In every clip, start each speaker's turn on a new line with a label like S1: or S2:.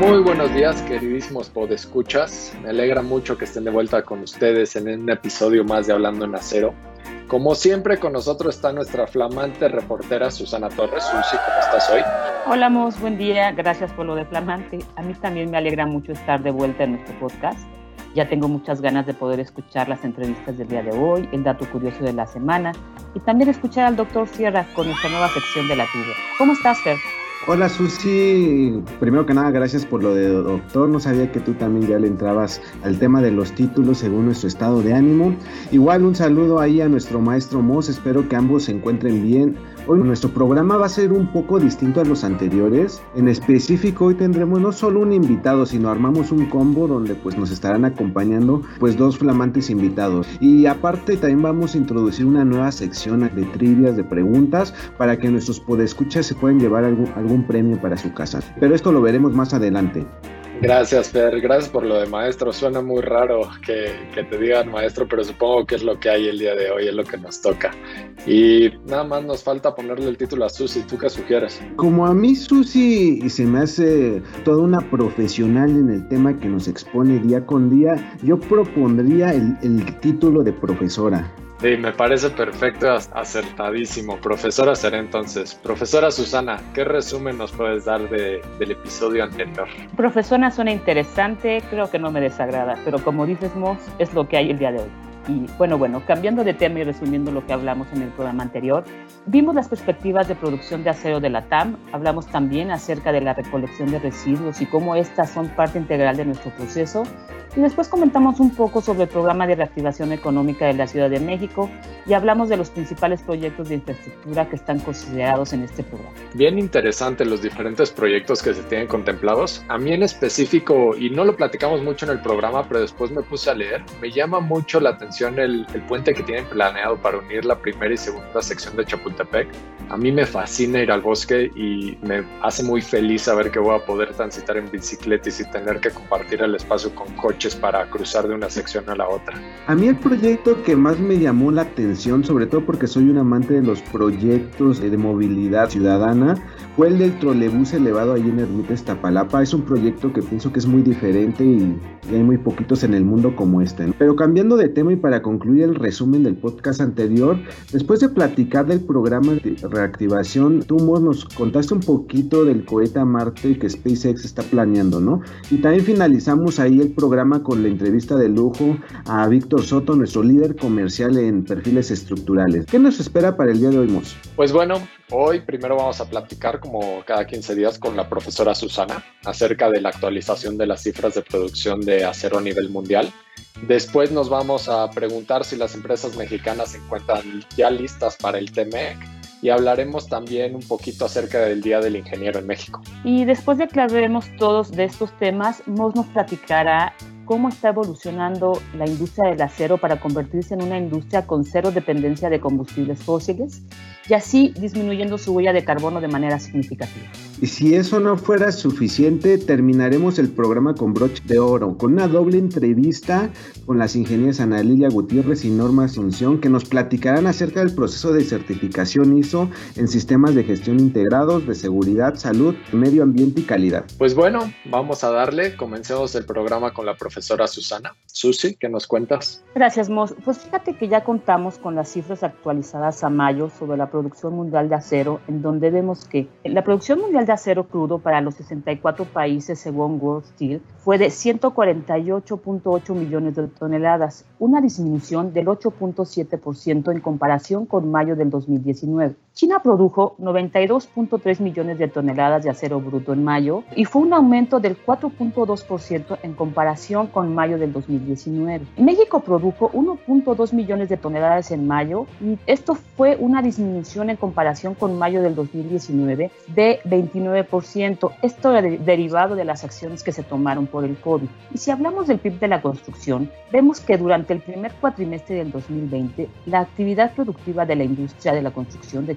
S1: Muy buenos días, queridísimos podescuchas. Me alegra mucho que estén de vuelta con ustedes en un episodio más de Hablando en Acero. Como siempre, con nosotros está nuestra flamante reportera Susana Torres. Susi, ¿cómo estás hoy?
S2: Hola, Mos, buen día. Gracias por lo de flamante. A mí también me alegra mucho estar de vuelta en nuestro podcast. Ya tengo muchas ganas de poder escuchar las entrevistas del día de hoy, el dato curioso de la semana y también escuchar al doctor Sierra con nuestra nueva sección de la tibia. ¿Cómo estás, Fer?
S3: Hola Susi, primero que nada gracias por lo de doctor, no sabía que tú también ya le entrabas al tema de los títulos según nuestro estado de ánimo. Igual un saludo ahí a nuestro maestro Moss, espero que ambos se encuentren bien. Hoy nuestro programa va a ser un poco distinto a los anteriores. En específico hoy tendremos no solo un invitado, sino armamos un combo donde pues nos estarán acompañando pues dos flamantes invitados. Y aparte también vamos a introducir una nueva sección de trivias, de preguntas, para que nuestros podescuchas se puedan llevar algún, algún premio para su casa. Pero esto lo veremos más adelante.
S1: Gracias, Fer. Gracias por lo de maestro. Suena muy raro que, que, te digan maestro, pero supongo que es lo que hay el día de hoy, es lo que nos toca. Y nada más nos falta ponerle el título a Susi. ¿Tú qué sugieres?
S3: Como a mí Susi se me hace toda una profesional en el tema que nos expone día con día, yo propondría el, el título de profesora.
S1: Sí, me parece perfecto, acertadísimo. Profesora será entonces. Profesora Susana, ¿qué resumen nos puedes dar de, del episodio anterior?
S2: Profesora suena interesante, creo que no me desagrada, pero como dices, Moss, es lo que hay el día de hoy. Y bueno, bueno, cambiando de tema y resumiendo lo que hablamos en el programa anterior, vimos las perspectivas de producción de acero de la TAM, hablamos también acerca de la recolección de residuos y cómo estas son parte integral de nuestro proceso, y después comentamos un poco sobre el programa de reactivación económica de la Ciudad de México y hablamos de los principales proyectos de infraestructura que están considerados en este programa.
S1: Bien interesante los diferentes proyectos que se tienen contemplados. A mí en específico, y no lo platicamos mucho en el programa, pero después me puse a leer, me llama mucho la atención el, el puente que tienen planeado para unir la primera y segunda sección de Chapultepec. A mí me fascina ir al bosque y me hace muy feliz saber que voy a poder transitar en bicicleta y sin tener que compartir el espacio con coches para cruzar de una sección a la otra.
S3: A mí el proyecto que más me llamó la atención, sobre todo porque soy un amante de los proyectos de movilidad ciudadana, fue el del trolebús elevado ahí en Ermita Iztapalapa. Es un proyecto que pienso que es muy diferente y, hay muy poquitos en el mundo como este. Pero cambiando de tema y para concluir el resumen del podcast anterior, después de platicar del programa de reactivación, tú nos contaste un poquito del cohete a Marte que SpaceX está planeando, ¿no? Y también finalizamos ahí el programa con la entrevista de lujo a Víctor Soto, nuestro líder comercial en perfiles estructurales. ¿Qué nos espera para el día de hoy, Mos?
S1: Pues bueno, hoy primero vamos a platicar, como cada 15 días, con la profesora Susana acerca de la actualización de las cifras de producción de acero a nivel mundial. Después nos vamos a preguntar si las empresas mexicanas se encuentran ya listas para el TMEC y hablaremos también un poquito acerca del Día del Ingeniero en México.
S2: Y después de hablemos todos de estos temas, Mos nos platicará cómo está evolucionando la industria del acero para convertirse en una industria con cero dependencia de combustibles fósiles y así disminuyendo su huella de carbono de manera significativa.
S3: Y si eso no fuera suficiente, terminaremos el programa con broche de oro, con una doble entrevista con las ingenieras Ana Lilia Gutiérrez y Norma Asunción, que nos platicarán acerca del proceso de certificación ISO en sistemas de gestión integrados de seguridad, salud, medio ambiente y calidad.
S1: Pues bueno, vamos a darle, comencemos el programa con la profesora Susana. Susi, ¿qué nos cuentas?
S2: Gracias, Mos. Pues fíjate que ya contamos con las cifras actualizadas a mayo sobre la producción mundial de acero, en donde vemos que la producción mundial de acero crudo para los 64 países, según World Steel, fue de 148.8 millones de toneladas, una disminución del 8.7% en comparación con mayo del 2019. China produjo 92.3 millones de toneladas de acero bruto en mayo y fue un aumento del 4.2% en comparación con mayo del 2019. México produjo 1.2 millones de toneladas en mayo y esto fue una disminución en comparación con mayo del 2019 de 29%. Esto derivado de las acciones que se tomaron por el COVID. Y si hablamos del PIB de la construcción, vemos que durante el primer cuatrimestre del 2020 la actividad productiva de la industria de la construcción de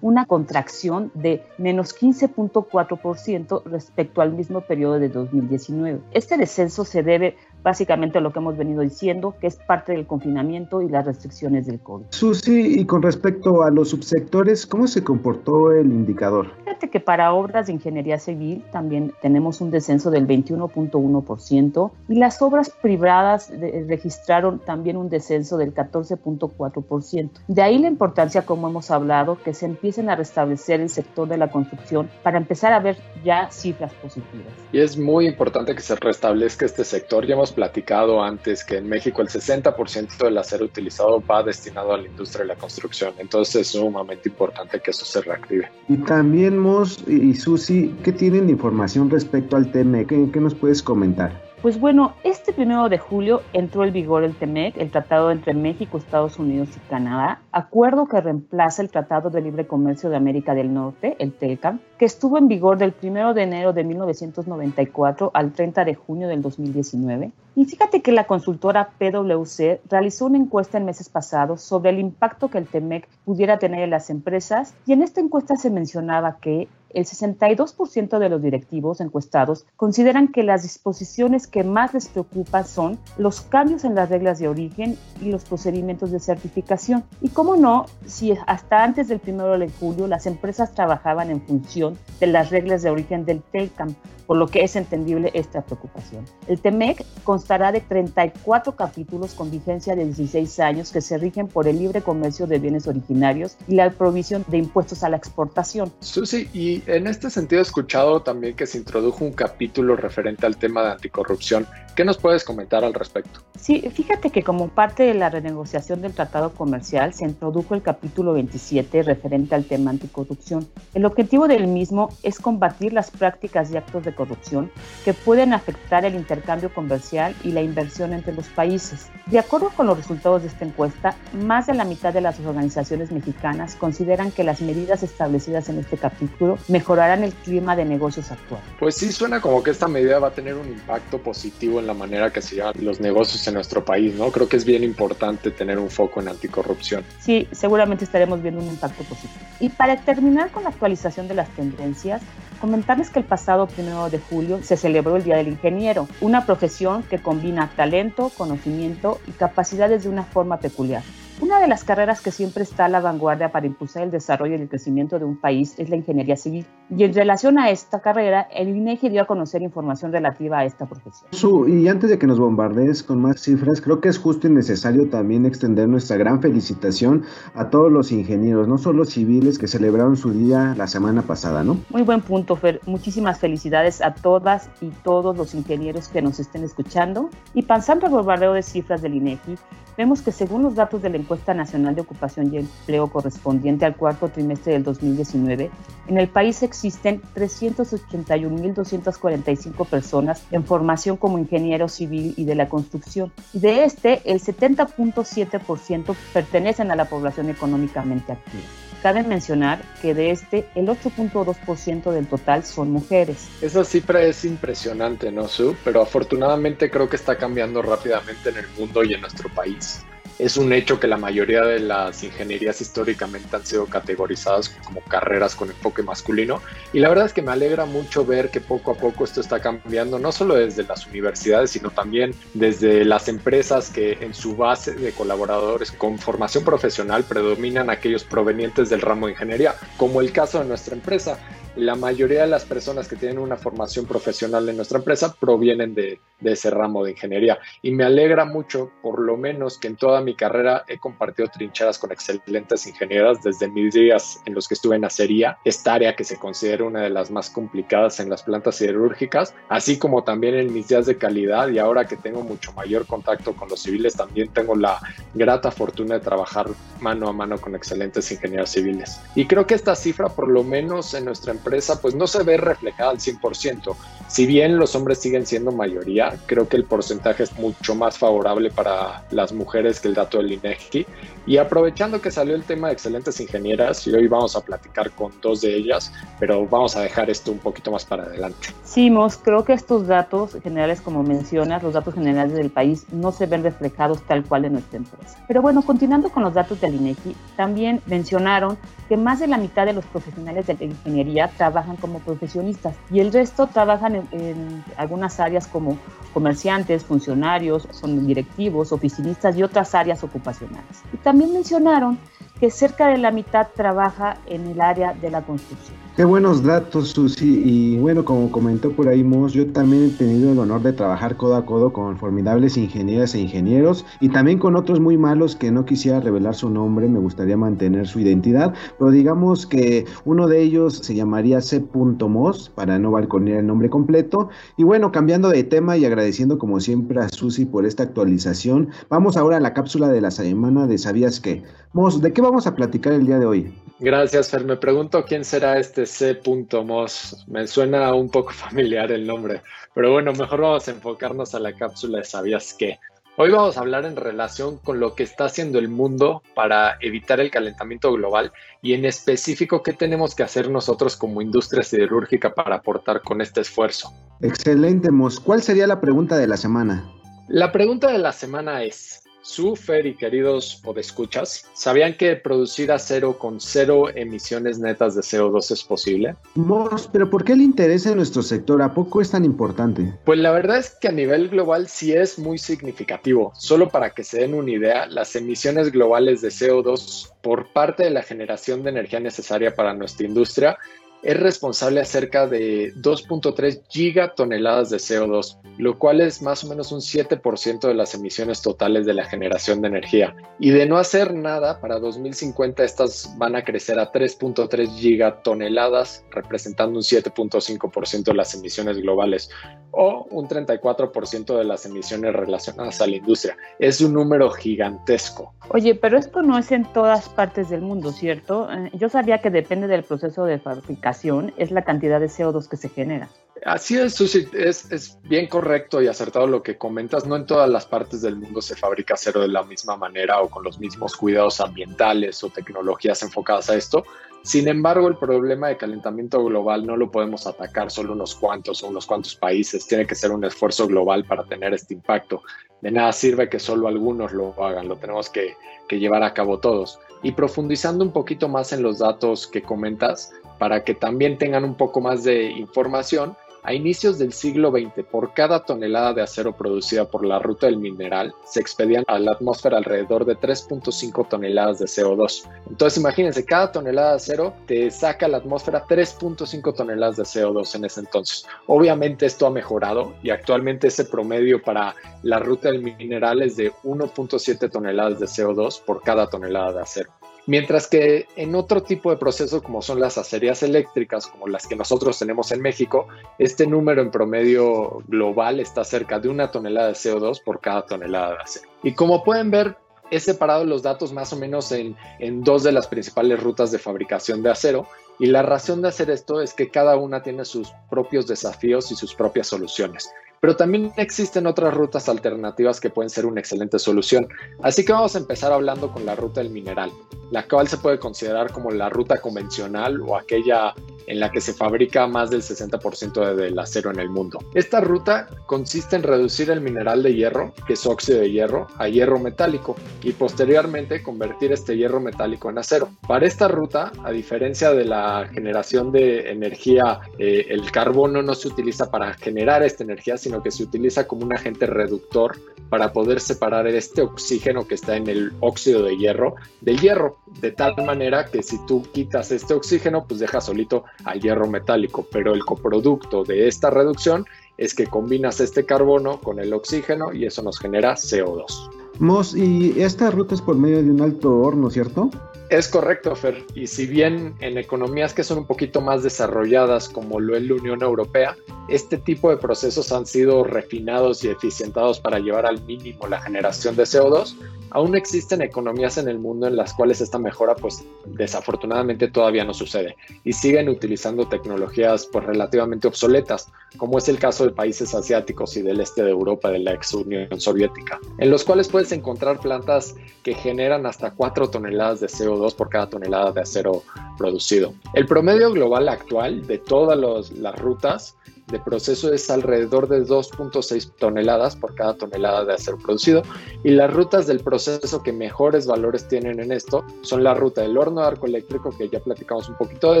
S2: una contracción de menos 15.4% respecto al mismo periodo de 2019. Este descenso se debe básicamente lo que hemos venido diciendo, que es parte del confinamiento y las restricciones del COVID.
S3: Susi, y con respecto a los subsectores, ¿cómo se comportó el indicador?
S2: Fíjate que para obras de ingeniería civil también tenemos un descenso del 21.1% y las obras privadas registraron también un descenso del 14.4%. De ahí la importancia, como hemos hablado, que se empiecen a restablecer el sector de la construcción para empezar a ver ya cifras positivas.
S1: Y es muy importante que se restablezca este sector. Ya hemos platicado antes que en México el 60% del acero utilizado va destinado a la industria de la construcción. Entonces es sumamente importante que eso se reactive.
S3: Y también, Mos y Susi, ¿qué tienen de información respecto al? ¿Qué, qué nos puedes comentar?
S2: Pues bueno, este primero de julio entró en vigor el TEMEC, el tratado entre México, Estados Unidos y Canadá, acuerdo que reemplaza el Tratado de Libre Comercio de América del Norte, el TELCAM, que estuvo en vigor del primero de enero de 1994 al 30 de junio del 2019. Y fíjate que la consultora PwC realizó una encuesta en meses pasados sobre el impacto que el TEMEC pudiera tener en las empresas y en esta encuesta se mencionaba que el 62% de los directivos encuestados consideran que las disposiciones que más les preocupan son los cambios en las reglas de origen y los procedimientos de certificación. Y cómo no, si hasta antes del 1 de julio las empresas trabajaban en función de las reglas de origen del TELCAM, por lo que es entendible esta preocupación. El TEMEC constará de 34 capítulos con vigencia de 16 años que se rigen por el libre comercio de bienes originarios y la provisión de impuestos a la exportación.
S1: Susi, y en este sentido he escuchado también que se introdujo un capítulo referente al tema de anticorrupción. ¿Qué nos puedes comentar al respecto?
S2: Sí, fíjate que como parte de la renegociación del tratado comercial se introdujo el capítulo 27 referente al tema anticorrupción. El objetivo del mismo es combatir las prácticas y actos de corrupción que pueden afectar el intercambio comercial y la inversión entre los países. De acuerdo con los resultados de esta encuesta, más de la mitad de las organizaciones mexicanas consideran que las medidas establecidas en este capítulo mejorarán el clima de negocios actual.
S1: Pues sí, suena como que esta medida va a tener un impacto positivo en la manera que se llevan los negocios en nuestro país, ¿no? Creo que es bien importante tener un foco en anticorrupción.
S2: Sí, seguramente estaremos viendo un impacto positivo. Y para terminar con la actualización de las tendencias, Comentarles que el pasado primero de julio se celebró el Día del Ingeniero, una profesión que combina talento, conocimiento y capacidades de una forma peculiar. Una de las carreras que siempre está a la vanguardia para impulsar el desarrollo y el crecimiento de un país es la ingeniería civil. Y en relación a esta carrera, el INEGI dio a conocer información relativa a esta profesión.
S3: y antes de que nos bombardees con más cifras, creo que es justo y necesario también extender nuestra gran felicitación a todos los ingenieros, no solo civiles, que celebraron su día la semana pasada, ¿no?
S2: Muy buen punto, Fer. Muchísimas felicidades a todas y todos los ingenieros que nos estén escuchando. Y pasando al bombardeo de cifras del INEGI, vemos que según los datos de la encuesta nacional de ocupación y empleo correspondiente al cuarto trimestre del 2019, en el país existen 381.245 personas en formación como ingeniero civil y de la construcción. Y de este, el 70.7% pertenecen a la población económicamente activa. Cabe mencionar que de este, el 8.2% del total son mujeres.
S1: Esa cifra es impresionante, ¿no, Su? Pero afortunadamente creo que está cambiando rápidamente en el mundo y en nuestro país es un hecho que la mayoría de las ingenierías históricamente han sido categorizadas como carreras con enfoque masculino. Y la verdad es que me alegra mucho ver que poco a poco esto está cambiando, no solo desde las universidades, sino también desde las empresas que en su base de colaboradores con formación profesional predominan aquellos provenientes del ramo de ingeniería, como el caso de nuestra empresa la mayoría de las personas que tienen una formación profesional en nuestra empresa provienen de, ese ramo de ingeniería. Y me alegra mucho, por lo menos, que en toda mi carrera he compartido trincheras con excelentes ingenieras desde mis días en los que estuve en acería, esta área que se considera una de las más complicadas en las plantas siderúrgicas, así como también en mis días de calidad y ahora que tengo mucho mayor contacto con los civiles, también tengo la grata fortuna de trabajar mano a mano con excelentes ingenieros civiles. Y creo que esta cifra, por lo menos en nuestra empresa, pues no se ve reflejada al 100%. Si bien los hombres siguen siendo mayoría, creo que el porcentaje es mucho más favorable para las mujeres que el dato del INEGI. Y aprovechando que salió el tema de excelentes ingenieras, y hoy vamos a platicar con dos de ellas, pero vamos a dejar esto un poquito más para adelante.
S2: Sí, Mos, creo que estos datos generales, como mencionas, los datos generales del país, no se ven reflejados tal cual en nuestra empresa. Pero bueno, continuando con los datos del INEGI, también mencionaron que más de la mitad de los profesionales de la ingeniería trabajan como profesionistas y el resto trabajan en, en algunas áreas como comerciantes, funcionarios, son directivos, oficinistas y otras áreas ocupacionales. Y también mencionaron que cerca de la mitad trabaja en el área de la construcción.
S3: Qué buenos datos, Susi. Y bueno, como comentó por ahí Moss, yo también he tenido el honor de trabajar codo a codo con formidables ingenieras e ingenieros y también con otros muy malos que no quisiera revelar su nombre, me gustaría mantener su identidad, pero digamos que uno de ellos se llamaría C. Moss, para no balconear el nombre completo. Y bueno, cambiando de tema y agradeciendo como siempre a Susi por esta actualización, vamos ahora a la cápsula de la semana de ¿Sabías qué? Moss, ¿de qué vamos a platicar el día de hoy?
S1: Gracias, Fer. Me pregunto quién será este C. Moss. Me suena un poco familiar el nombre, pero bueno, mejor vamos a enfocarnos a la cápsula de ¿Sabías qué? Hoy vamos a hablar en relación con lo que está haciendo el mundo para evitar el calentamiento global y en específico qué tenemos que hacer nosotros como industria siderúrgica para aportar con este esfuerzo.
S3: Excelente, Moss. ¿Cuál sería la pregunta de la semana?
S1: La pregunta de la semana es, su Fer y queridos podescuchas, ¿sabían que producir acero con cero emisiones netas de CO2 es posible?
S3: Moss, pero ¿por qué el interés en nuestro sector? ¿A poco es tan importante?
S1: Pues la verdad es que a nivel global sí es muy significativo. Solo para que se den una idea, las emisiones globales de CO2 por parte de la generación de energía necesaria para nuestra industria es responsable acerca de 2.3 gigatoneladas de CO2, lo cual es más o menos un 7% de las emisiones totales de la generación de energía. Y de no hacer nada, para 2050 estas van a crecer a 3.3 gigatoneladas, representando un 7.5% de las emisiones globales o un 34% de las emisiones relacionadas a la industria. Es un número gigantesco.
S2: Oye, pero esto no es en todas partes del mundo, ¿cierto? Eh, yo sabía que depende del proceso de fabricación, es la cantidad de CO2 que se genera.
S1: Así es, Susi, es, bien correcto y acertado lo que comentas. No en todas las partes del mundo se fabrica acero de la misma manera o con los mismos cuidados ambientales o tecnologías enfocadas a esto. Sin embargo, el problema de calentamiento global no lo podemos atacar solo unos cuantos o unos cuantos países. Tiene que ser un esfuerzo global para tener este impacto. De nada sirve que solo algunos lo hagan, lo tenemos que llevar a cabo todos. Y profundizando un poquito más en los datos que comentas, para que también tengan un poco más de información, a inicios del siglo XX, por cada tonelada de acero producida por la ruta del mineral, se expedían a la atmósfera alrededor de 3.5 toneladas de CO2. Entonces, imagínense, cada tonelada de acero te saca a la atmósfera 3.5 toneladas de CO2 en ese entonces. Obviamente esto ha mejorado y actualmente ese promedio para la ruta del mineral es de 1.7 toneladas de CO2 por cada tonelada de acero. Mientras que en otro tipo de procesos como son las acerías eléctricas, como las que nosotros tenemos en México, este número en promedio global está cerca de una tonelada de CO2 por cada tonelada de acero. Y como pueden ver, he separado los datos más o menos en, en dos de las principales rutas de fabricación de acero. Y la razón de hacer esto es que cada una tiene sus propios desafíos y sus propias soluciones pero también existen otras rutas alternativas que pueden ser una excelente solución. Así que vamos a empezar hablando con la ruta del mineral, la cual se puede considerar como la ruta convencional o aquella en la que se fabrica más del 60% del acero en el mundo. Esta ruta consiste en reducir el mineral de hierro, que es óxido de hierro, a hierro metálico y posteriormente convertir este hierro metálico en acero. Para esta ruta, a diferencia de la generación de energía, eh, el carbono no se utiliza para generar esta energía, que se utiliza como un agente reductor para poder separar este oxígeno que está en el óxido de hierro del hierro, de tal manera que si tú quitas este oxígeno, pues deja solito al hierro metálico, pero el coproducto de esta reducción es que combinas este carbono con el oxígeno y eso nos genera CO2.
S3: Mos, y esta ruta es por medio de un alto horno, ¿cierto?
S1: Es correcto, Fer. Y si bien en economías que son un poquito más desarrolladas, como lo es la Unión Europea, este tipo de procesos han sido refinados y eficientados para llevar al mínimo la generación de CO2, aún existen economías en el mundo en las cuales esta mejora, pues desafortunadamente todavía no sucede y siguen utilizando tecnologías pues relativamente obsoletas, como es el caso de países asiáticos y del este de Europa, de la ex Unión Soviética, en los cuales puedes encontrar plantas que generan hasta 4 toneladas de CO2 por cada tonelada de acero producido. El promedio global actual de todas las rutas de proceso es alrededor de 2.6 toneladas por cada tonelada de acero producido y las rutas del proceso que mejores valores tienen en esto son la ruta del horno de arco eléctrico, que ya platicamos un poquito de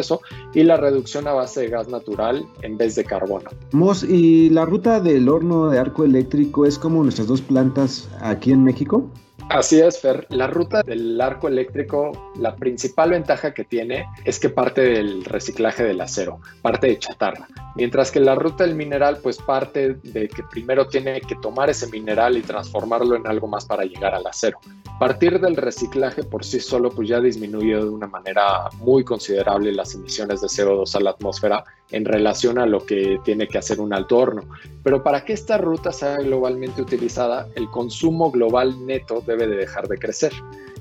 S1: eso, y la reducción a base de gas natural en vez de carbono.
S3: Mos, ¿y la ruta del horno de arco eléctrico es como nuestras dos plantas aquí en México?
S1: Así es, Fer. La ruta del arco eléctrico, la principal ventaja que tiene es que parte del reciclaje del acero, parte de chatarra. Mientras que la ruta del mineral, pues parte de que primero tiene que tomar ese mineral y transformarlo en algo más para llegar al acero. Partir del reciclaje por sí solo, pues ya disminuye de una manera muy considerable las emisiones de CO2 a la atmósfera en relación a lo que tiene que hacer un alto horno. Pero para que esta ruta sea globalmente utilizada, el consumo global neto debe de dejar de crecer.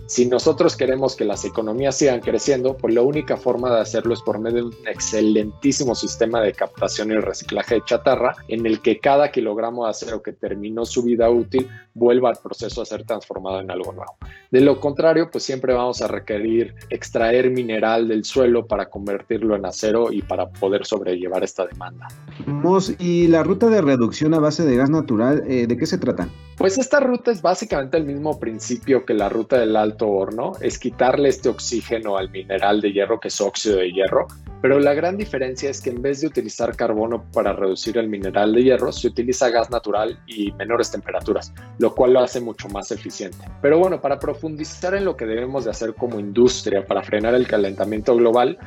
S1: Si nosotros queremos que las economías sigan creciendo, pues la única forma de hacerlo es por medio de un excelentísimo sistema de captación y reciclaje de chatarra, en el que cada kilogramo de acero que terminó su vida útil vuelva al proceso a ser transformado en algo nuevo. De lo contrario, pues siempre vamos a requerir extraer mineral del suelo para convertirlo en acero y para poder sobrellevar esta demanda.
S3: ¿y la ruta de reducción a base de gas natural, eh, de qué se trata?
S1: Pues esta ruta es básicamente el mismo principio que la ruta del alto horno, es quitarle este oxígeno al mineral de hierro que es óxido de hierro, pero la gran diferencia es que en vez de utilizar carbono para reducir el mineral de hierro, se utiliza gas natural y menores temperaturas, lo cual lo hace mucho más eficiente. Pero bueno, para profundizar en lo que debemos de hacer como industria para frenar el calentamiento global,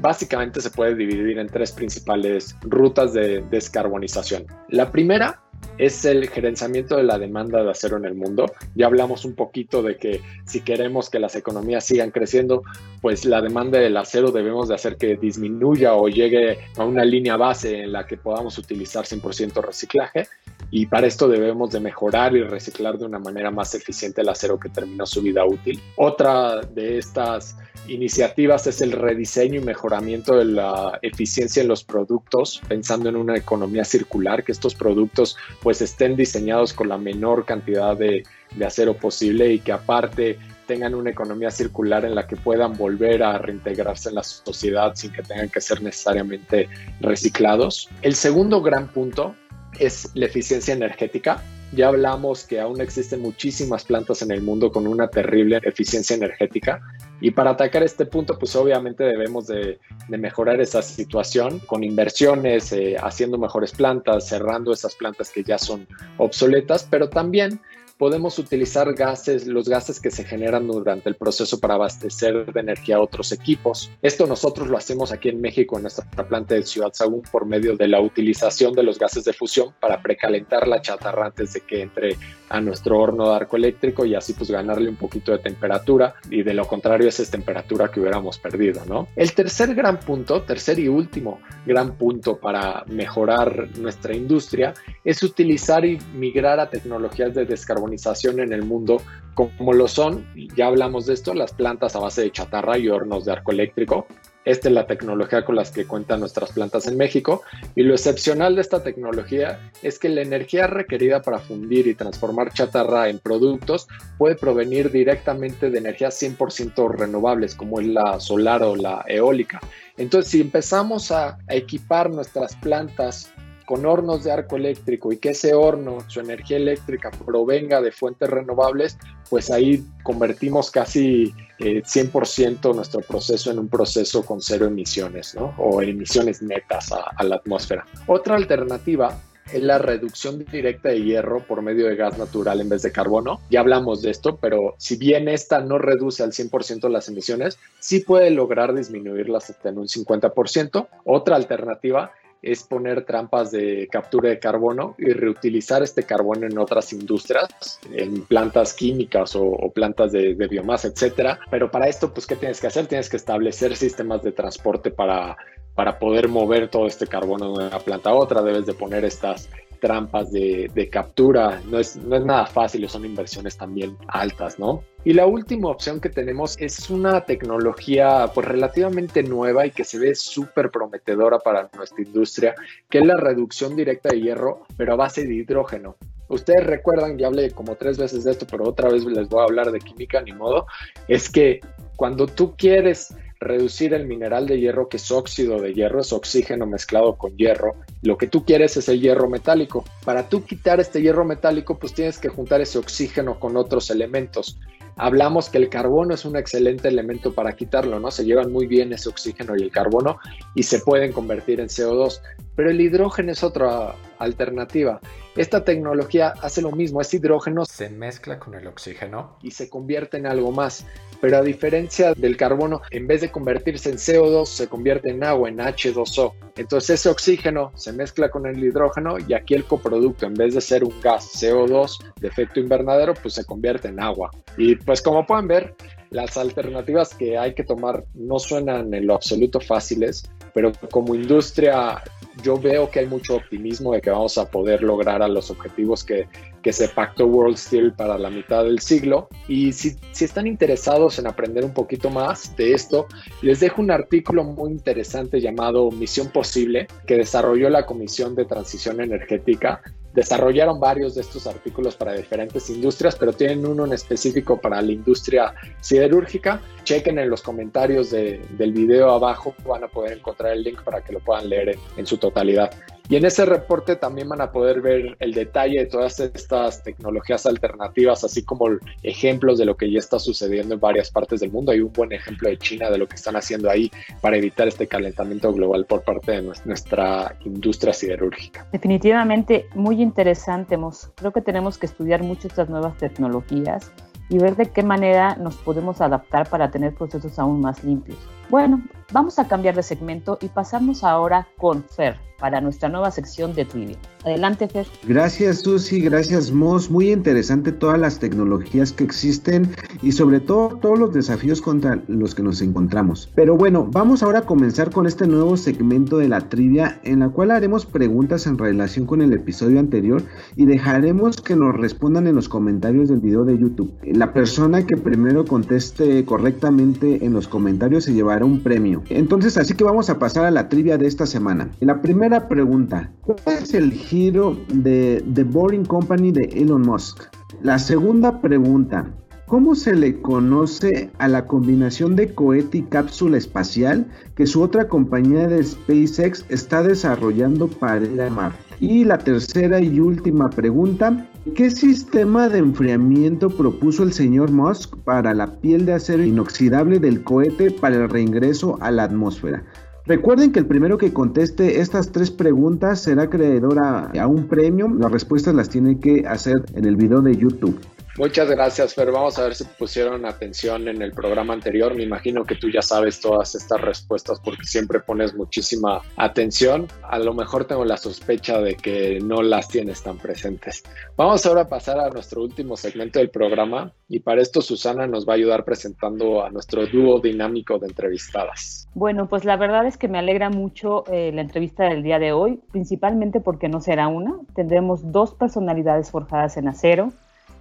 S1: básicamente se puede dividir en tres principales rutas de descarbonización. La primera es el gerenciamiento de la demanda de acero en el mundo. Ya hablamos un poquito de que si queremos que las economías sigan creciendo, pues la demanda del acero debemos de hacer que disminuya o llegue a una línea base en la que podamos utilizar 100% reciclaje y para esto debemos de mejorar y reciclar de una manera más eficiente el acero que terminó su vida útil. Otra de estas iniciativas es el rediseño y mejoramiento de la eficiencia en los productos, pensando en una economía circular, que estos productos pues estén diseñados con la menor cantidad de, acero posible y que aparte tengan una economía circular en la que puedan volver a reintegrarse en la sociedad sin que tengan que ser necesariamente reciclados. El segundo gran punto es la eficiencia energética. Ya hablamos que aún existen muchísimas plantas en el mundo con una terrible eficiencia energética. Y para atacar este punto, pues obviamente debemos de, mejorar esa situación con inversiones, eh, haciendo mejores plantas, cerrando esas plantas que ya son obsoletas, pero también podemos utilizar gases, los gases que se generan durante el proceso para abastecer de energía a otros equipos. Esto nosotros lo hacemos aquí en México, en nuestra planta de Ciudad Sagún, por medio de la utilización de los gases de fusión para precalentar la chatarra antes de que entre a nuestro horno de arco eléctrico y así pues ganarle un poquito de temperatura y de lo contrario esa es temperatura que hubiéramos perdido, ¿no? El tercer gran punto, tercer y último gran punto para mejorar nuestra industria es utilizar y migrar a tecnologías de descarbonización en el mundo, como lo son, ya hablamos de esto, las plantas a base de chatarra y hornos de arco eléctrico. Esta es la tecnología con las que cuentan nuestras plantas en México y lo excepcional de esta tecnología es que la energía requerida para fundir y transformar chatarra en productos puede provenir directamente de energías 100% renovables como es la solar o la eólica. Entonces, si empezamos a, a equipar nuestras plantas con hornos de arco eléctrico y que ese horno, su energía eléctrica provenga de fuentes renovables, pues ahí convertimos casi 100% eh, nuestro proceso en un proceso con cero emisiones. O emisiones netas a, a la atmósfera. Otra alternativa es la reducción directa de hierro por medio de gas natural en vez de carbono. Ya hablamos de esto, pero si bien esta no reduce al 100% las emisiones, sí puede lograr disminuirlas hasta en un 50%. Otra alternativa es poner trampas de captura de carbono y reutilizar este carbono en otras industrias, en plantas químicas o, plantas de, de, biomasa, etcétera. Pero para esto, pues, ¿qué tienes que hacer? Tienes que establecer sistemas de transporte para, para poder mover todo este carbono de una planta a otra. Debes de poner estas trampas de, captura. No es, no es nada fácil, son inversiones también altas, ¿no? Y la última opción que tenemos es una tecnología pues relativamente nueva y que se ve súper prometedora para nuestra industria, que es la reducción directa de hierro, pero a base de hidrógeno. Ustedes recuerdan, ya hablé como tres veces de esto, pero otra vez les voy a hablar de química, ni modo, es que cuando tú quieres reducir el mineral de hierro, que es óxido de hierro, es oxígeno mezclado con hierro. Lo que tú quieres es el hierro metálico. Para tú quitar este hierro metálico, pues tienes que juntar ese oxígeno con otros elementos. Hablamos que el carbono es un excelente elemento para quitarlo, ¿no? Se llevan muy bien ese oxígeno y el carbono y se pueden convertir en CO2. Pero el hidrógeno es otra alternativa. Esta tecnología hace lo mismo, es hidrógeno, se mezcla con el oxígeno y se convierte en algo más. Pero a diferencia del carbono, en vez de convertirse en CO2, se convierte en agua, en H2O. Entonces ese oxígeno se mezcla con el hidrógeno y aquí el coproducto, en vez de ser un gas CO2 de efecto invernadero, pues se convierte en agua. Y pues como pueden ver, las alternativas que hay que tomar no suenan en lo absoluto fáciles, pero como industria yo veo que hay mucho optimismo de que vamos a poder lograr a los objetivos que, que se pactó World Steel para la mitad del siglo. Y si, si están interesados en aprender un poquito más de esto, les dejo un artículo muy interesante llamado Misión Posible que desarrolló la Comisión de Transición Energética desarrollaron varios de estos artículos para diferentes industrias, pero tienen uno en específico para la industria siderúrgica. Chequen en los comentarios del video abajo, van a poder encontrar el link para que lo puedan leer en su totalidad. Y en ese reporte también van a poder ver el detalle de todas estas tecnologías alternativas, así como ejemplos de lo que ya está sucediendo en varias partes del mundo. Hay un buen ejemplo de China de lo que están haciendo ahí para evitar este calentamiento global por parte de nuestra industria siderúrgica.
S2: Definitivamente muy interesante, Creo que tenemos que estudiar mucho estas nuevas tecnologías y ver de qué manera nos podemos adaptar para tener procesos aún más limpios. Bueno, vamos a cambiar de segmento y pasamos ahora con Fer para nuestra nueva sección de trivia. Adelante, Fer.
S3: Gracias, Susi. Gracias, Moss. Muy interesante todas las tecnologías que existen y sobre todo todos los desafíos contra los que nos encontramos. Pero bueno, vamos ahora a comenzar con este nuevo segmento de la trivia en la cual haremos preguntas en relación con el episodio anterior y dejaremos que nos respondan en los comentarios del video de YouTube. La persona que primero conteste correctamente en los comentarios se llevará un premio. Entonces, así que vamos a pasar a la trivia de esta semana. La primera pregunta, ¿cuál es el giro de The Boring Company de Elon Musk? La segunda pregunta, ¿Cómo se le conoce a la combinación de cohete y cápsula espacial que su otra compañía de SpaceX está desarrollando para ir a? Y la tercera y última pregunta, ¿qué sistema de enfriamiento propuso el señor Musk para la piel de acero inoxidable del cohete para el reingreso a la atmósfera? Recuerden que el primero que conteste estas tres preguntas será acreedor a, a, un premio. Las respuestas las tiene que hacer en el video de YouTube.
S1: Muchas gracias, Fer. Vamos a ver si pusieron atención en el programa anterior. Me imagino que tú ya sabes todas estas respuestas porque siempre pones muchísima atención. A lo mejor tengo la sospecha de que no las tienes tan presentes. Vamos ahora a pasar a nuestro último segmento del programa y para esto Susana nos va a ayudar presentando a nuestro dúo dinámico de entrevistadas.
S2: Bueno, pues la verdad es que me alegra mucho eh, la entrevista del día de hoy, principalmente porque no será una. Tendremos dos personalidades forjadas en acero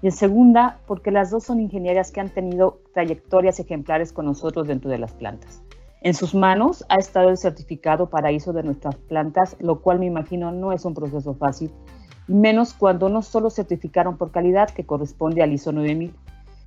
S2: y en segunda, porque las dos son ingenieras que han tenido trayectorias ejemplares con nosotros dentro de las plantas. En sus manos ha estado el certificado paraíso de nuestras plantas, lo cual me imagino no es un proceso fácil, menos cuando no solo certificaron por calidad, que corresponde al ISO 9000,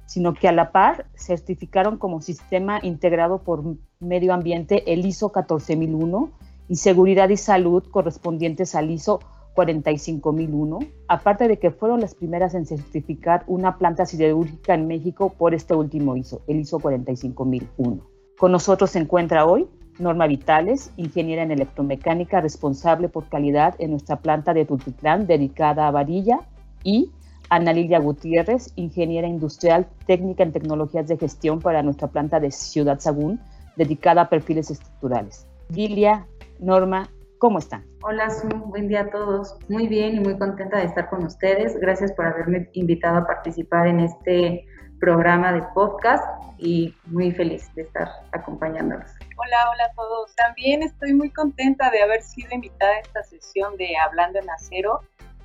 S2: sino que a la par certificaron como sistema integrado por medio ambiente el ISO 14001 y seguridad y salud correspondientes al ISO 45001, aparte de que fueron las primeras en certificar una planta siderúrgica en México por este último ISO, el ISO 45001. Con nosotros se encuentra hoy Norma Vitales, ingeniera en electromecánica responsable por calidad en nuestra planta de Tultitlán dedicada a varilla y Ana Lilia Gutiérrez, ingeniera industrial técnica en tecnologías de gestión para nuestra planta de Ciudad Sagún dedicada a perfiles estructurales. Lilia, Norma, ¿cómo están?
S4: Hola, Su, buen día a todos. Muy bien y muy contenta de estar con ustedes. Gracias por haberme invitado a participar en este programa de podcast y muy feliz de estar acompañándolos.
S5: Hola, hola a todos. También estoy muy contenta de haber sido invitada a esta sesión de Hablando en Acero.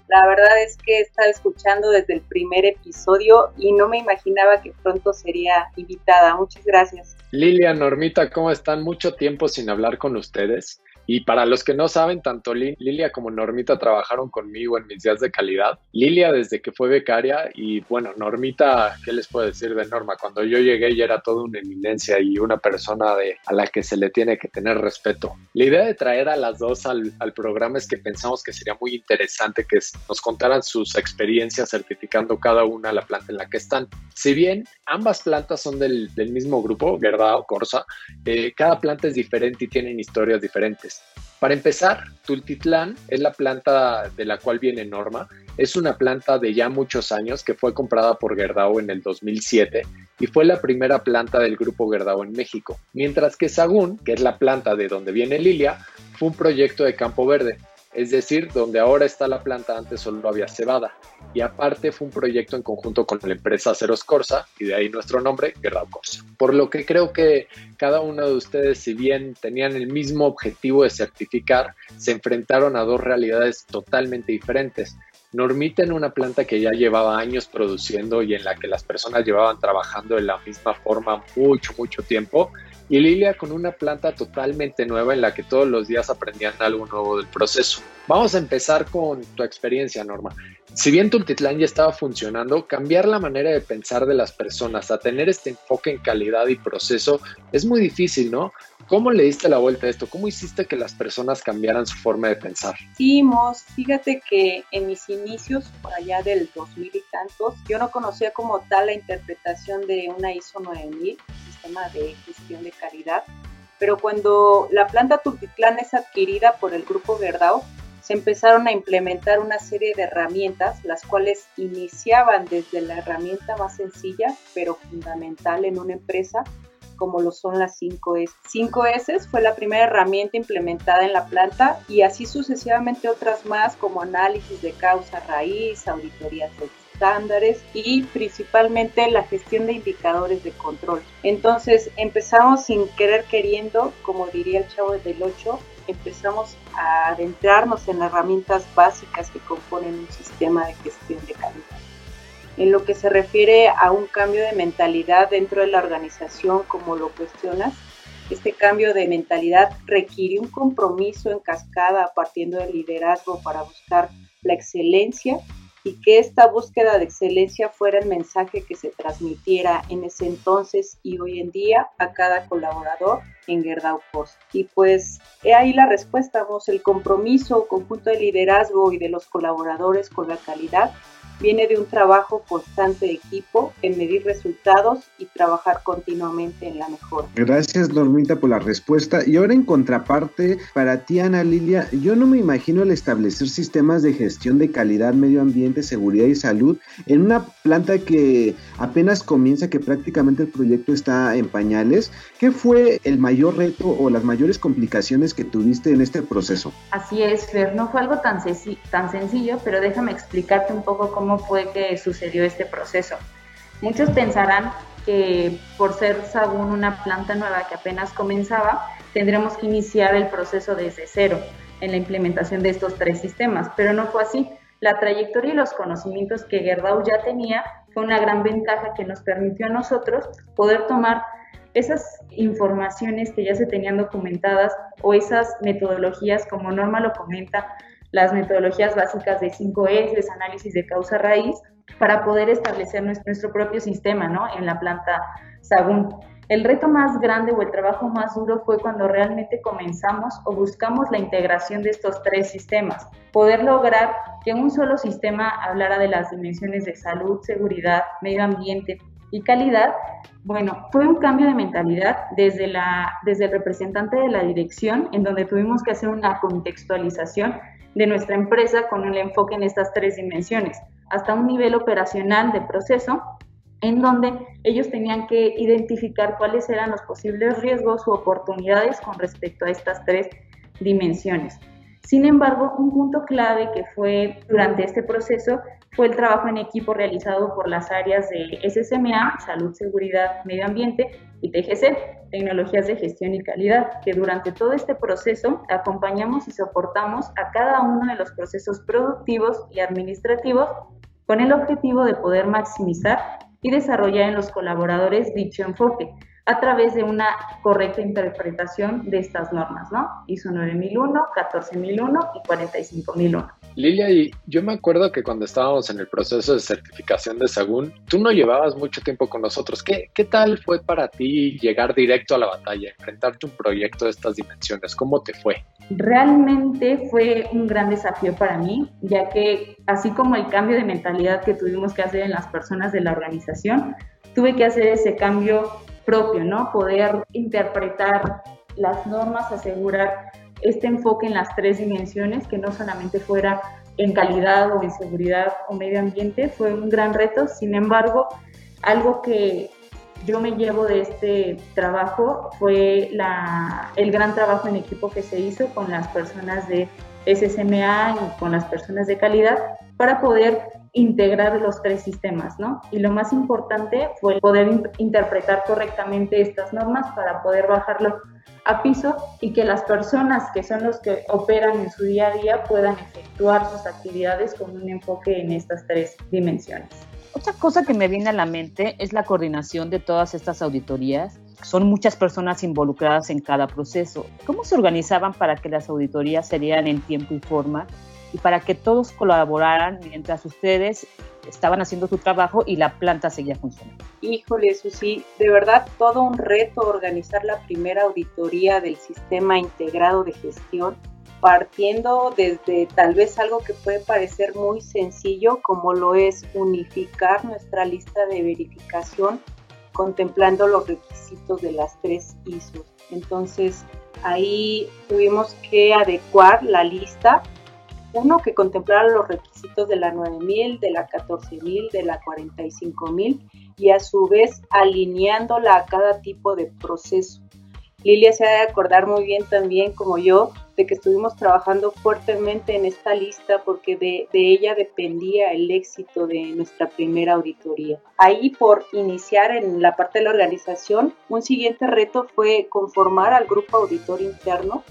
S5: La verdad es que he estado escuchando desde el primer episodio y no me imaginaba que pronto sería invitada. Muchas gracias.
S1: Lilia, Normita, ¿cómo están? Mucho tiempo sin hablar con ustedes. Y para los que no saben, tanto Lilia como Normita trabajaron conmigo en mis días de calidad. Lilia desde que fue becaria y bueno, Normita, ¿qué les puedo decir de Norma? Cuando yo llegué ya era toda una eminencia y una persona de, a la que se le tiene que tener respeto. La idea de traer a las dos al, al programa es que pensamos que sería muy interesante que nos contaran sus experiencias certificando cada una la planta en la que están. Si bien ambas plantas son del, del mismo grupo, Gerda o Corsa, eh, cada planta es diferente y tienen historias diferentes. Para empezar, Tultitlán es la planta de la cual viene Norma. Es una planta de ya muchos años que fue comprada por Gerdau en el 2007 y fue la primera planta del grupo Gerdau en México. Mientras que Sagún, que es la planta de donde viene Lilia, fue un proyecto de Campo Verde es decir, donde ahora está la planta antes solo había cebada. Y aparte fue un proyecto en conjunto con la empresa Ceros Corsa, y de ahí nuestro nombre, Guerrero Corsa. Por lo que creo que cada uno de ustedes, si bien tenían el mismo objetivo de certificar, se enfrentaron a dos realidades totalmente diferentes. Normita en una planta que ya llevaba años produciendo y en la que las personas llevaban trabajando de la misma forma mucho, mucho tiempo, y Lilia con una planta totalmente nueva en la que todos los días aprendían algo nuevo del proceso. Vamos a empezar con tu experiencia, Norma. Si bien Tultitlán ya estaba funcionando, cambiar la manera de pensar de las personas a tener este enfoque en calidad y proceso es muy difícil, ¿no? ¿Cómo le diste la vuelta a esto? ¿Cómo hiciste que las personas cambiaran su forma de pensar?
S5: Sí, Mos, fíjate que en mis inicios, por allá del 2000 y tantos, yo no conocía como tal la interpretación de una ISO 9000 de gestión de calidad, pero cuando la planta Tultitlán es adquirida por el grupo Verdao, se empezaron a implementar una serie de herramientas, las cuales iniciaban desde la herramienta más sencilla, pero fundamental en una empresa, como lo son las 5S. 5S fue la primera herramienta implementada en la planta y así sucesivamente otras más como análisis de causa raíz, auditorías de estándares y principalmente la gestión de indicadores de control. Entonces empezamos sin querer queriendo, como diría el chavo del 8, empezamos a adentrarnos en herramientas básicas que componen un sistema de gestión de calidad. En lo que se refiere a un cambio de mentalidad dentro de la organización, como lo cuestionas, este cambio de mentalidad requiere un compromiso en cascada partiendo del liderazgo para buscar la excelencia y que esta búsqueda de excelencia fuera el mensaje que se transmitiera en ese entonces y hoy en día a cada colaborador en Gerdau Post. Y pues he ahí la respuesta, vos, el compromiso conjunto de liderazgo y de los colaboradores con la calidad viene de un trabajo constante de equipo en medir resultados y trabajar continuamente en la mejora.
S3: Gracias Normita por la respuesta. Y ahora en contraparte, para ti Ana Lilia, yo no me imagino el establecer sistemas de gestión de calidad, medio ambiente, seguridad y salud en una planta que apenas comienza, que prácticamente el proyecto está en pañales. ¿Qué fue el mayor reto o las mayores complicaciones que tuviste en este proceso?
S4: Así es, Fer, no fue algo tan, tan sencillo, pero déjame explicarte un poco cómo cómo fue que sucedió este proceso. Muchos pensarán que por ser Sagún una planta nueva que apenas comenzaba, tendremos que iniciar el proceso desde cero en la implementación de estos tres sistemas, pero no fue así. La trayectoria y los conocimientos que Gerdau ya tenía fue una gran ventaja que nos permitió a nosotros poder tomar esas informaciones que ya se tenían documentadas o esas metodologías, como Norma lo comenta, las metodologías básicas de 5S, análisis de causa raíz, para poder establecer nuestro, propio sistema ¿no? en la planta Sagún. El reto más grande o el trabajo más duro fue cuando realmente comenzamos o buscamos la integración de estos tres sistemas. Poder lograr que un solo sistema hablara de las dimensiones de salud, seguridad, medio ambiente y calidad, bueno, fue un cambio de mentalidad desde, la, desde el representante de la dirección, en donde tuvimos que hacer una contextualización de nuestra empresa con un enfoque en estas tres dimensiones, hasta un nivel operacional de proceso en donde ellos tenían que identificar cuáles eran los posibles riesgos u oportunidades con respecto a estas tres dimensiones. Sin embargo, un punto clave que fue durante este proceso fue el trabajo en equipo realizado por las áreas de SSMA, Salud, Seguridad, Medio Ambiente y TGC, Tecnologías de Gestión y Calidad, que durante todo este proceso acompañamos y soportamos a cada uno de los procesos productivos y administrativos con el objetivo de poder maximizar y desarrollar en los colaboradores dicho enfoque, a través de una correcta interpretación de estas normas, ¿no? ISO 9001, 14001 y 45001.
S1: Lilia, y yo me acuerdo que cuando estábamos en el proceso de certificación de Sagún, tú no llevabas mucho tiempo con nosotros. ¿Qué, ¿Qué tal fue para ti llegar directo a la batalla, enfrentarte a un proyecto de estas dimensiones? ¿Cómo te fue?
S4: Realmente fue un gran desafío para mí, ya que así como el cambio de mentalidad que tuvimos que hacer en las personas de la organización, tuve que hacer ese cambio propio, ¿no? Poder interpretar las normas, asegurar este enfoque en las tres dimensiones, que no solamente fuera en calidad o en seguridad o medio ambiente, fue un gran reto. Sin embargo, algo que yo me llevo de este trabajo fue el gran trabajo en equipo que se hizo con las personas de SSMA y con las personas de calidad para poder integrar los tres sistemas, ¿no? Y lo más importante fue poder interpretar correctamente estas normas para poder bajarlo a piso y que las personas que son los que operan en su día a día puedan efectuar sus actividades con un enfoque en estas tres dimensiones.
S2: Otra cosa que me viene a la mente es la coordinación de todas estas auditorías. Son muchas personas involucradas en cada proceso. ¿Cómo se organizaban para que las auditorías se dieran en tiempo y forma y para que todos colaboraran mientras ustedes estaban haciendo su trabajo y la planta seguía funcionando.
S5: Híjole, sí, de verdad todo un reto organizar la primera auditoría del sistema integrado de gestión, partiendo desde tal vez algo que puede parecer muy sencillo, como lo es unificar nuestra lista de verificación contemplando los requisitos de las tres ISOs. Entonces, ahí tuvimos que adecuar la lista uno que contemplara los requisitos de la 9000, de la 14000, de la 45000 y a su vez alineándola a cada tipo de proceso. Lilia se ha de acordar muy bien también, como yo, de que estuvimos trabajando fuertemente en esta lista porque de, ella dependía el éxito de nuestra primera auditoría. Ahí, por iniciar en la parte de la organización, un siguiente reto fue conformar al grupo auditor interno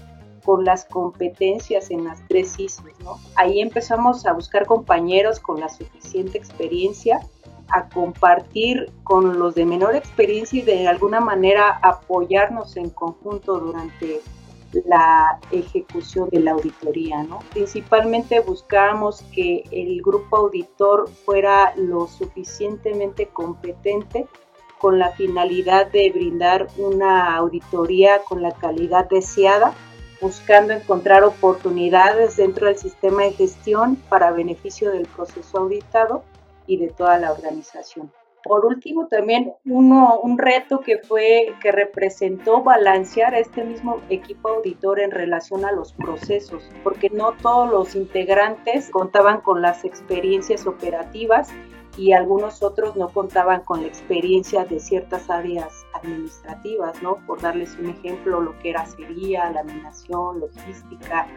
S5: con las competencias en las tres ¿no? Ahí empezamos a buscar compañeros con la suficiente experiencia, a compartir con los de menor experiencia y de alguna manera apoyarnos en conjunto durante la ejecución de la auditoría. Principalmente buscábamos que el grupo auditor fuera lo suficientemente competente con la finalidad de brindar una auditoría con la calidad deseada buscando encontrar oportunidades dentro del sistema de gestión para beneficio del proceso auditado y de toda la organización. Por último, también uno, un reto que fue que representó balancear a este mismo equipo auditor en relación a los procesos, porque no todos los integrantes contaban con las experiencias operativas y algunos otros no contaban con la experiencia de ciertas áreas administrativas, ¿no? Por darles un ejemplo, lo que era sería, laminación, logística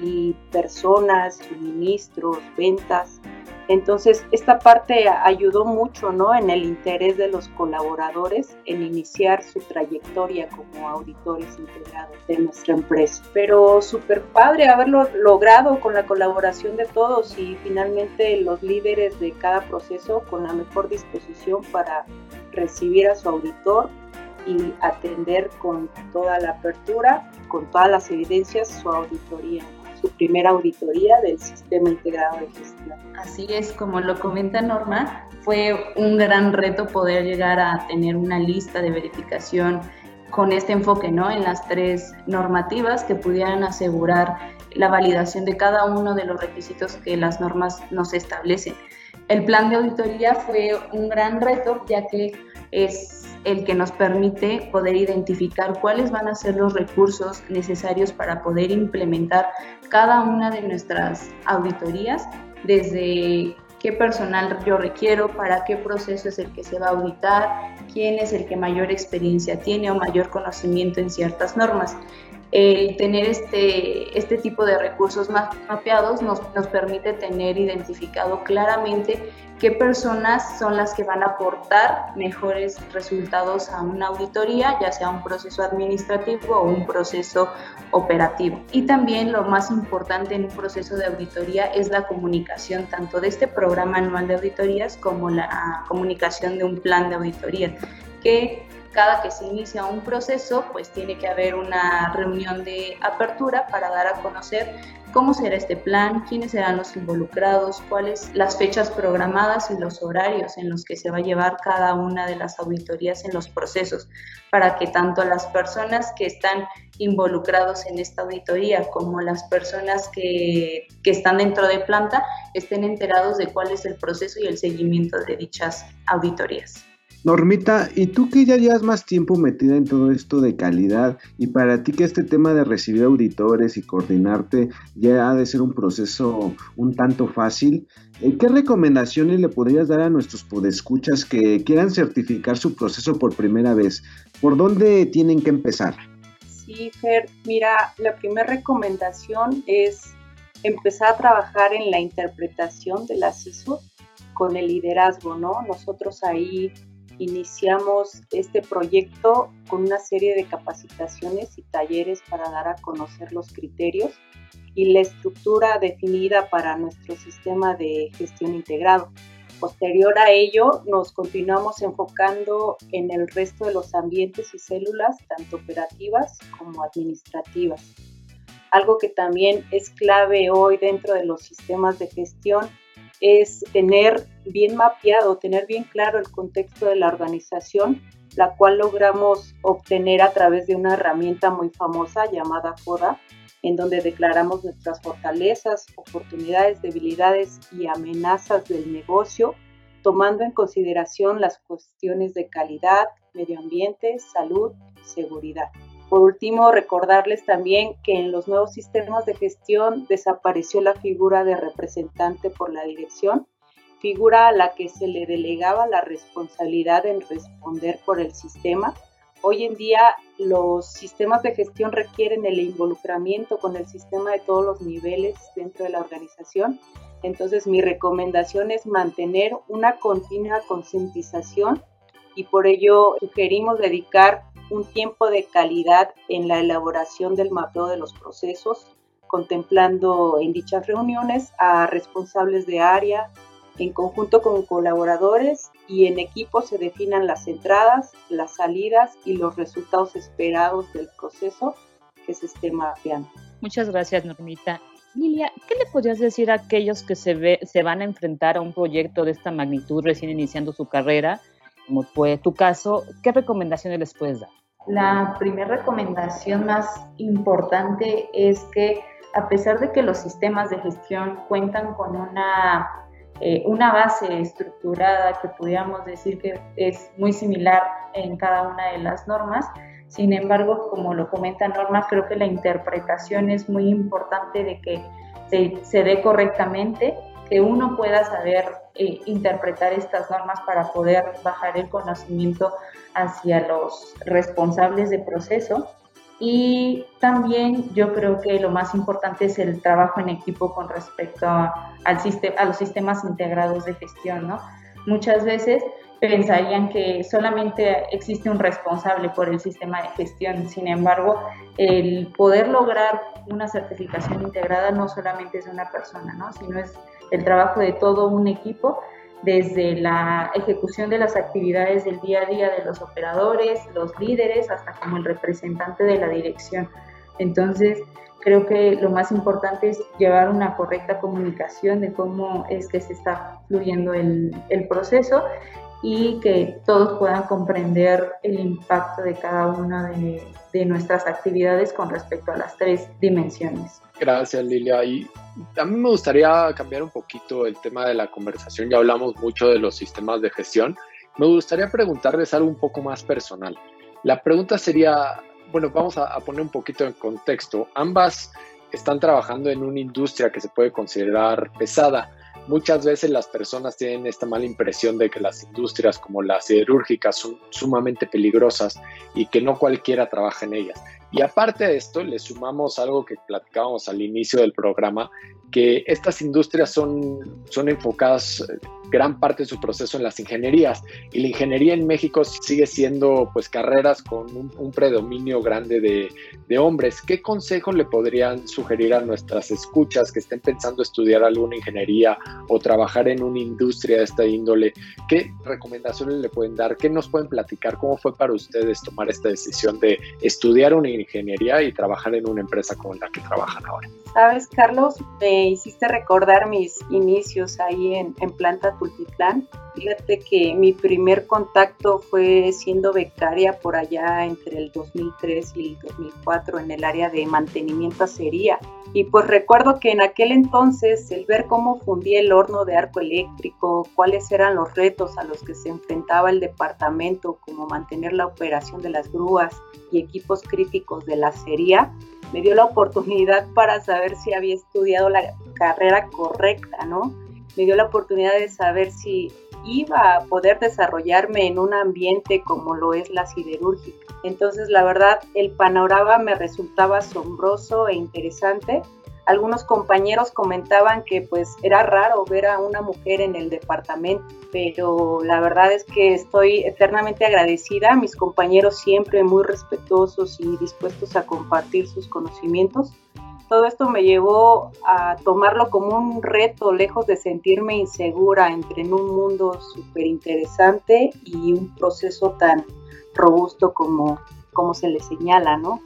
S5: y personas, suministros, ventas. Entonces, esta parte ayudó mucho, ¿no? En el interés de los colaboradores en iniciar su trayectoria como auditores integrados de nuestra empresa. Pero súper padre haberlo logrado con la colaboración de todos y finalmente los líderes de cada proceso con la mejor disposición para recibir a su auditor y atender con toda la apertura, con todas las evidencias, su auditoría su primera auditoría del sistema integrado de gestión.
S4: Así es, como lo comenta Norma, fue un gran reto poder llegar a tener una lista de verificación con este enfoque ¿no? en las tres normativas que pudieran asegurar la validación de cada uno de los requisitos que las normas nos establecen. El plan de auditoría fue un gran reto ya que es el que nos permite poder identificar cuáles van a ser los recursos necesarios para poder implementar cada una de nuestras auditorías, desde qué personal yo requiero, para qué proceso es el que se va a auditar, quién es el que mayor experiencia tiene o mayor conocimiento en ciertas normas el tener este, este tipo de recursos más mapeados nos, nos permite tener identificado claramente qué personas son las que van a aportar mejores resultados a una auditoría, ya sea un proceso administrativo o un proceso operativo. Y también lo más importante en un proceso de auditoría es la comunicación, tanto de este programa anual de auditorías como la comunicación de un plan de auditoría, que cada que se inicia un proceso, pues tiene que haber una reunión de apertura para dar a conocer cómo será este plan, quiénes serán los involucrados, cuáles las fechas programadas y los horarios en los que se va a llevar cada una de las auditorías en los procesos, para que tanto las personas que están involucrados en esta auditoría como las personas que, que están dentro de planta estén enterados de cuál es el proceso y el seguimiento de dichas auditorías.
S3: Normita, ¿y tú que ya llevas más tiempo metida en todo esto de calidad y para ti que este tema de recibir auditores y coordinarte ya ha de ser un proceso un tanto fácil, eh, ¿qué recomendaciones le podrías dar a nuestros podescuchas que quieran certificar su proceso por primera vez? ¿Por dónde tienen que empezar?
S5: Sí, Fer, mira, la primera recomendación es empezar a trabajar en la interpretación de la CISO con el liderazgo, ¿no? Nosotros ahí iniciamos este proyecto con una serie de capacitaciones y talleres para dar a conocer los criterios y la estructura definida para nuestro sistema de gestión integrado. Posterior a ello, nos continuamos enfocando en el resto de los ambientes y células, tanto operativas como administrativas. Algo que también es clave hoy dentro de los sistemas de gestión es tener bien mapeado, tener bien claro el contexto de la organización, la cual logramos obtener a través de una herramienta muy famosa llamada FODA, en donde declaramos nuestras fortalezas, oportunidades, debilidades y amenazas del negocio, tomando en consideración las cuestiones de calidad, medio ambiente, salud seguridad. Por último, recordarles también que en los nuevos sistemas de gestión desapareció la figura de representante por la dirección, figura a la que se le delegaba la responsabilidad en responder por el sistema. Hoy en día los sistemas de gestión requieren el involucramiento con el sistema de todos los niveles dentro de la organización. Entonces mi recomendación es mantener una continua concientización y por ello sugerimos dedicar un tiempo de calidad en la elaboración del mapeo de los procesos, contemplando en dichas reuniones a responsables de área, en conjunto con colaboradores y en equipo se definan las entradas, las salidas y los resultados esperados del proceso que se esté mapeando.
S2: Muchas gracias, Normita. Lilia, ¿qué le podrías decir a aquellos que se, ve, se van a enfrentar a un proyecto de esta magnitud recién iniciando su carrera, como fue tu caso? ¿Qué recomendaciones les puedes dar?
S4: La primera recomendación más importante es que a pesar de que los sistemas de gestión cuentan con una, eh, una base estructurada que pudiéramos decir que es muy similar en cada una de las normas, sin embargo, como lo comenta Norma, creo que la interpretación es muy importante de que se, se dé correctamente, que uno pueda saber eh, interpretar estas normas para poder bajar el conocimiento hacia los responsables de proceso. Y también yo creo que lo más importante es el trabajo en equipo con respecto a, al a los sistemas integrados de gestión, ¿no? Muchas veces pensarían que solamente existe un responsable por el sistema de gestión. Sin embargo, el poder lograr una certificación integrada no solamente es una persona, ¿no? sino es el trabajo de todo un equipo desde la ejecución de las actividades del día a día de los operadores, los líderes, hasta como el representante de la dirección. Entonces, creo que lo más importante es llevar una correcta comunicación de cómo es que se está fluyendo el, el proceso y que todos puedan comprender el impacto de cada una de, nuestras actividades con respecto a las tres dimensiones.
S1: Gracias, Lilia. Y a mí me gustaría cambiar un poquito el tema de la conversación. Ya hablamos mucho de los sistemas de gestión. Me gustaría preguntarles algo un poco más personal. La pregunta sería, bueno, vamos a, a poner un poquito en contexto. Ambas están trabajando en una industria que se puede considerar pesada muchas veces las personas tienen esta mala impresión de que las industrias como las siderúrgicas son sumamente peligrosas y que no cualquiera trabaja en ellas. Y aparte de esto, le sumamos algo que platicábamos al inicio del programa, que estas industrias son, son enfocadas gran parte de su proceso en las ingenierías. Y la ingeniería en México sigue siendo pues carreras con un, predominio grande de, de, hombres. ¿Qué consejo le podrían sugerir a nuestras escuchas que estén pensando estudiar alguna ingeniería o trabajar en una industria de esta índole? ¿Qué recomendaciones le pueden dar? ¿Qué nos pueden platicar? ¿Cómo fue para ustedes tomar esta decisión de estudiar una ingeniería y trabajar en una empresa como la que trabajan ahora?
S5: Sabes, Carlos, me hiciste recordar mis inicios ahí en, en Planta Tultitlán. Fíjate que mi primer contacto fue siendo becaria por allá entre el 2003 y el 2004 en el área de mantenimiento acería. Y pues recuerdo que en aquel entonces el ver cómo fundía el horno de arco eléctrico, cuáles eran los retos a los que se enfrentaba el departamento, como mantener la operación de las grúas y equipos críticos de la acería, me dio la oportunidad para saber si había estudiado la carrera correcta, ¿no? Me dio la oportunidad de saber si iba a poder desarrollarme en un ambiente como lo es la siderúrgica. Entonces, la verdad, el panorama me resultaba asombroso e interesante algunos compañeros comentaban que pues era raro ver a una mujer en el departamento, pero la verdad es que estoy eternamente agradecida, mis compañeros siempre muy respetuosos y dispuestos a compartir sus conocimientos. Todo esto me llevó a tomarlo como un reto, lejos de sentirme insegura entre en un mundo súper interesante y un proceso tan robusto como, como se le señala, ¿no?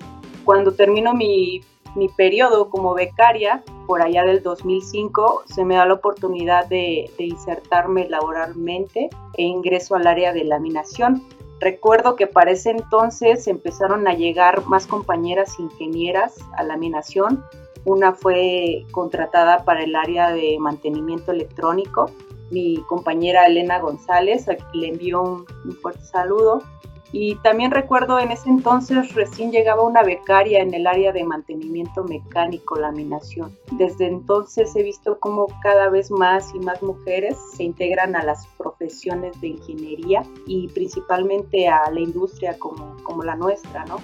S5: Cuando termino mi mi periodo como becaria, por allá del 2005, se me da la oportunidad de, insertarme laboralmente e ingreso al área de laminación. Recuerdo que para ese entonces empezaron a llegar más compañeras ingenieras a laminación. Una fue contratada para el área de mantenimiento electrónico, mi compañera Elena González, a quien le envío un fuerte saludo. Y también recuerdo en ese entonces recién llegaba una becaria en el área de mantenimiento mecánico, laminación. Desde entonces he visto cómo cada vez más y más mujeres se integran a las profesiones de ingeniería y principalmente a la industria como, la nuestra, ¿no?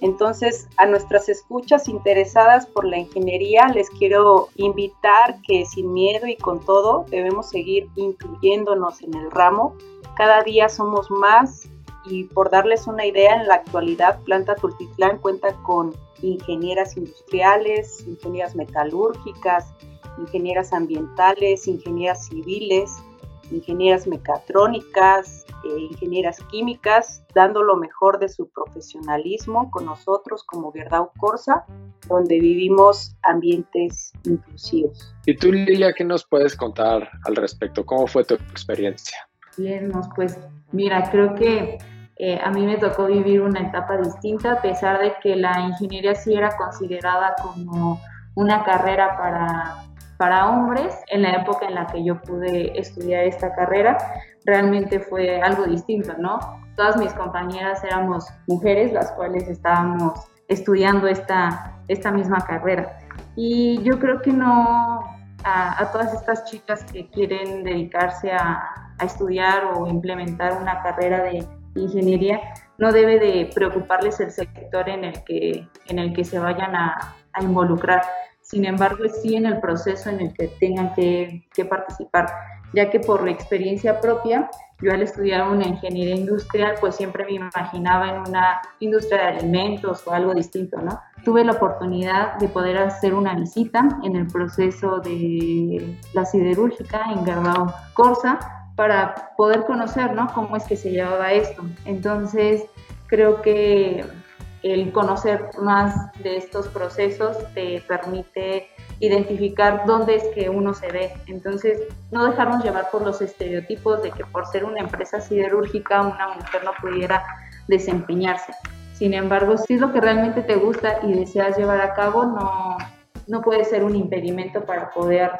S5: Entonces, a nuestras escuchas interesadas por la ingeniería, les quiero invitar que sin miedo y con todo debemos seguir incluyéndonos en el ramo. Cada día somos más y por darles una idea, en la actualidad Planta Tultitlán cuenta con ingenieras industriales, ingenieras metalúrgicas, ingenieras ambientales, ingenieras civiles, ingenieras mecatrónicas, e ingenieras químicas, dando lo mejor de su profesionalismo con nosotros como Verdad Corsa, donde vivimos ambientes inclusivos.
S1: ¿Y tú, Lilia, qué nos puedes contar al respecto? ¿Cómo fue tu experiencia?
S4: Bien, pues mira, creo que eh, a mí me tocó vivir una etapa distinta, a pesar de que la ingeniería sí era considerada como una carrera para, para hombres. En la época en la que yo pude estudiar esta carrera, realmente fue algo distinto, ¿no? Todas mis compañeras éramos mujeres, las cuales estábamos estudiando esta, esta misma carrera. Y yo creo que no, a, a todas estas chicas que quieren dedicarse a, a estudiar o implementar una carrera de ingeniería, no debe de preocuparles el sector en el que, en el que se vayan a, involucrar. Sin embargo, sí en el proceso en el que tengan que, participar, ya que por la experiencia propia, yo al estudiar una ingeniería industrial, pues siempre me imaginaba en una industria de alimentos o algo distinto, ¿no? Tuve la oportunidad de poder hacer una visita en el proceso de la siderúrgica en Gardao Corsa, para poder conocer, ¿no? Cómo es que se llevaba esto. Entonces, creo que el conocer más de estos procesos te permite identificar dónde es que uno se ve. Entonces, no dejarnos llevar por los estereotipos de que por ser una empresa siderúrgica una mujer no pudiera desempeñarse. Sin embargo, si es lo que realmente te gusta y deseas llevar a cabo, no, no puede ser un impedimento para poder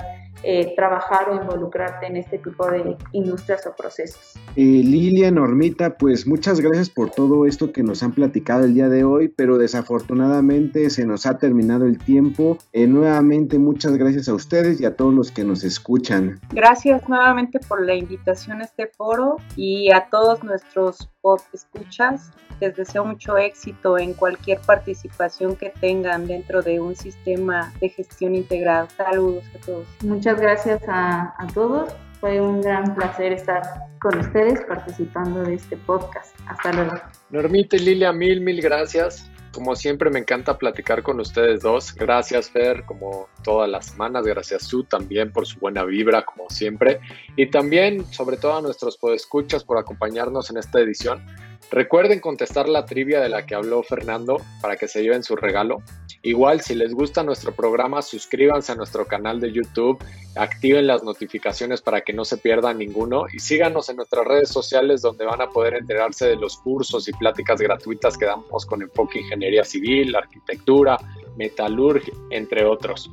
S4: eh, trabajar o involucrarte en este tipo de industrias o procesos.
S3: Eh, Lilia, Normita, pues muchas gracias por todo esto que nos han platicado el día de hoy, pero desafortunadamente se nos ha terminado el tiempo. Eh, nuevamente, muchas gracias a ustedes y a todos los que nos escuchan.
S5: Gracias nuevamente por la invitación a este foro y a todos nuestros pod escuchas. Les deseo mucho éxito en cualquier participación que tengan dentro de un sistema de gestión integrado. Saludos a todos.
S4: Muchas gracias a, todos Fue un gran placer estar con ustedes participando de este podcast. Hasta luego.
S1: Normita y Lilia, mil, mil gracias. Como siempre me encanta platicar con ustedes dos. Gracias Fer, como todas las semanas. Gracias Su también por su buena vibra, como siempre. Y también, sobre todo a nuestros podescuchas por acompañarnos en esta edición. Recuerden contestar la trivia de la que habló Fernando para que se lleven su regalo. Igual, si les gusta nuestro programa, suscríbanse a nuestro canal de YouTube, activen las notificaciones para que no se pierdan ninguno y síganos en nuestras redes sociales donde van a poder enterarse de los cursos y pláticas gratuitas que damos con enfoque ingeniería civil, arquitectura, metalurgia, entre otros.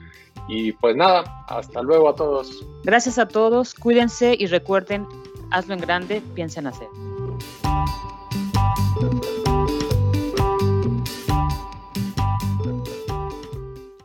S1: Y pues nada, hasta luego a todos.
S2: Gracias a todos, cuídense y recuerden, hazlo en grande, piensa en hacer. Thank you.